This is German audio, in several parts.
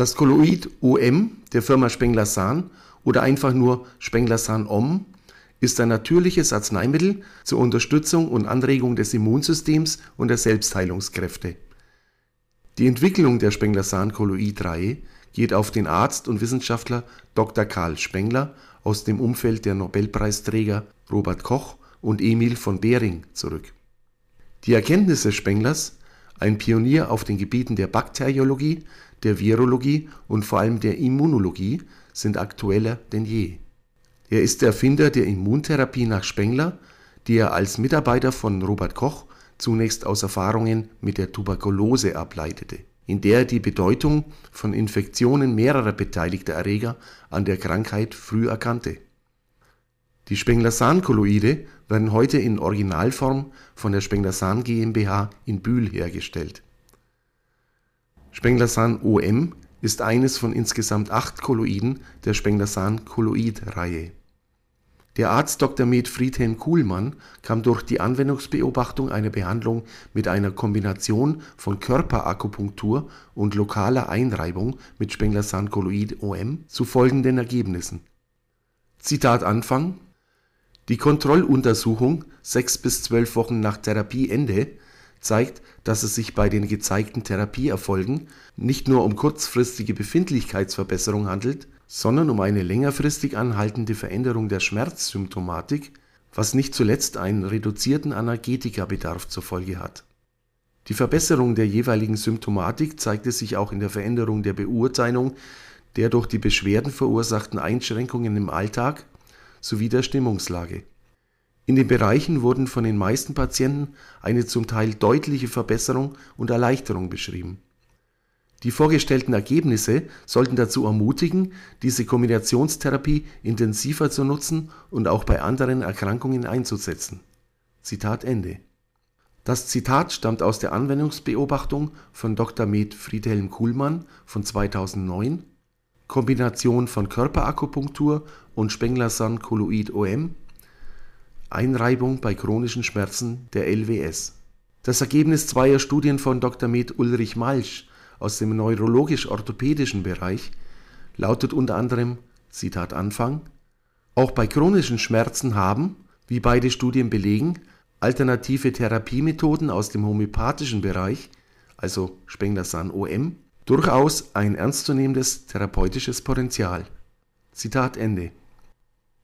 Das Kolloid OM der Firma Spengler-Sahn oder einfach nur Spengler-Sahn-Om ist ein natürliches Arzneimittel zur Unterstützung und Anregung des Immunsystems und der Selbstheilungskräfte. Die Entwicklung der Spengler-Sahn-Kolloid-Reihe geht auf den Arzt und Wissenschaftler Dr. Karl Spengler aus dem Umfeld der Nobelpreisträger Robert Koch und Emil von Behring zurück. Die Erkenntnisse Spenglers, ein Pionier auf den Gebieten der Bakteriologie, der Virologie und vor allem der Immunologie, sind aktueller denn je. Er ist der Erfinder der Immuntherapie nach Spengler, die er als Mitarbeiter von Robert Koch zunächst aus Erfahrungen mit der Tuberkulose ableitete, in der er die Bedeutung von Infektionen mehrerer beteiligter Erreger an der Krankheit früh erkannte. Die Spengler-Sahn-Kolloide werden heute in Originalform von der Spengler-Sahn GmbH in Bühl hergestellt. Spengler-Sahn OM ist eines von insgesamt acht Kolloiden der Spengler-Sahn-Kolloid-Reihe der Arzt Dr. med. Friedhelm Kuhlmann kam durch die Anwendungsbeobachtung einer Behandlung mit einer Kombination von Körperakupunktur und lokaler Einreibung mit Spengler-Sahn-Kolloid-OM zu folgenden Ergebnissen: Zitat Anfang: Die Kontrolluntersuchung sechs bis zwölf Wochen nach Therapieende zeigt, dass es sich bei den gezeigten Therapieerfolgen nicht nur um kurzfristige Befindlichkeitsverbesserung handelt sondern um eine längerfristig anhaltende Veränderung der Schmerzsymptomatik, was nicht zuletzt einen reduzierten Analgetikabedarf zur Folge hat. Die Verbesserung der jeweiligen Symptomatik zeigte sich auch in der Veränderung der Beurteilung der durch die Beschwerden verursachten Einschränkungen im Alltag sowie der Stimmungslage. In den Bereichen wurden von den meisten Patienten eine zum Teil deutliche Verbesserung und Erleichterung beschrieben die vorgestellten Ergebnisse sollten dazu ermutigen, diese Kombinationstherapie intensiver zu nutzen und auch bei anderen Erkrankungen einzusetzen. Zitat Ende. Das Zitat stammt aus der Anwendungsbeobachtung von Dr. med. Friedhelm Kuhlmann von 2009 Kombination von Körperakupunktur und Spengler-Sahn-Kolloid-OM Einreibung bei chronischen Schmerzen der LWS. Das Ergebnis zweier Studien von Dr. med. Ulrich Malsch aus dem neurologisch-orthopädischen Bereich lautet unter anderem Zitat Anfang Auch bei chronischen Schmerzen haben, wie beide Studien belegen, alternative Therapiemethoden aus dem homöopathischen Bereich also Spengler-San-OM durchaus ein ernstzunehmendes therapeutisches Potenzial. Zitat Ende.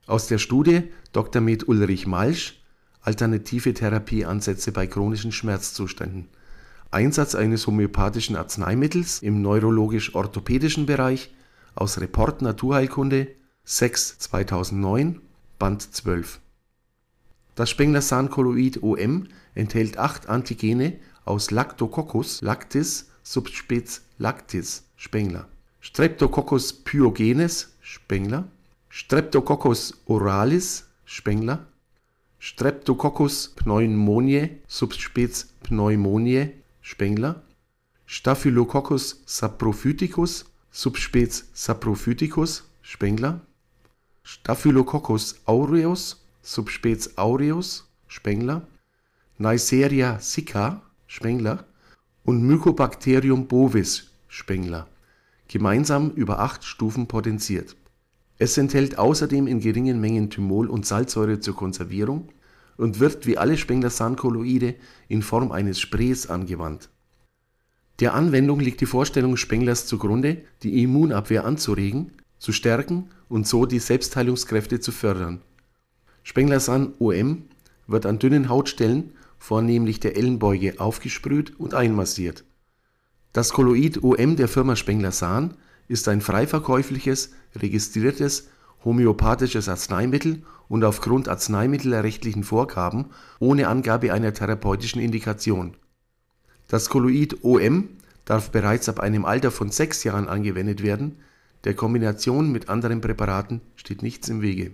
Aus der Studie Dr. med. Ulrich Malsch Alternative Therapieansätze bei chronischen Schmerzzuständen Einsatz eines homöopathischen Arzneimittels im neurologisch-orthopädischen Bereich aus Report Naturheilkunde 6/2009, Band 12. Das Spengler-Sahn-Kolloid OM enthält acht Antigene aus Lactococcus lactis subsp. lactis Spengler, Streptococcus pyogenes Spengler, Streptococcus oralis Spengler, Streptococcus pneumoniae subsp. pneumoniae Spengler, Staphylococcus saprophyticus subsp. saprophyticus Spengler, Staphylococcus aureus subsp. aureus Spengler, Neisseria sicca Spengler und Mycobacterium bovis Spengler, gemeinsam über acht Stufen potenziert. Es enthält außerdem in geringen Mengen Thymol und Salzsäure zur Konservierung und wird wie alle Spengler-Sahn-Kolloide in Form eines Sprays angewandt. Der Anwendung liegt die Vorstellung Spenglers zugrunde, die Immunabwehr anzuregen, zu stärken und so die Selbstheilungskräfte zu fördern. Spengler-Sahn OM wird an dünnen Hautstellen, vornehmlich der Ellenbeuge, aufgesprüht und einmassiert. Das Kolloid OM der Firma Spengler-Sahn ist ein frei verkäufliches, registriertes homöopathisches Arzneimittel und aufgrund arzneimittelrechtlichen Vorgaben ohne Angabe einer therapeutischen Indikation. Das Kolloid OM darf bereits ab einem Alter von sechs Jahren angewendet werden, der Kombination mit anderen Präparaten steht nichts im Wege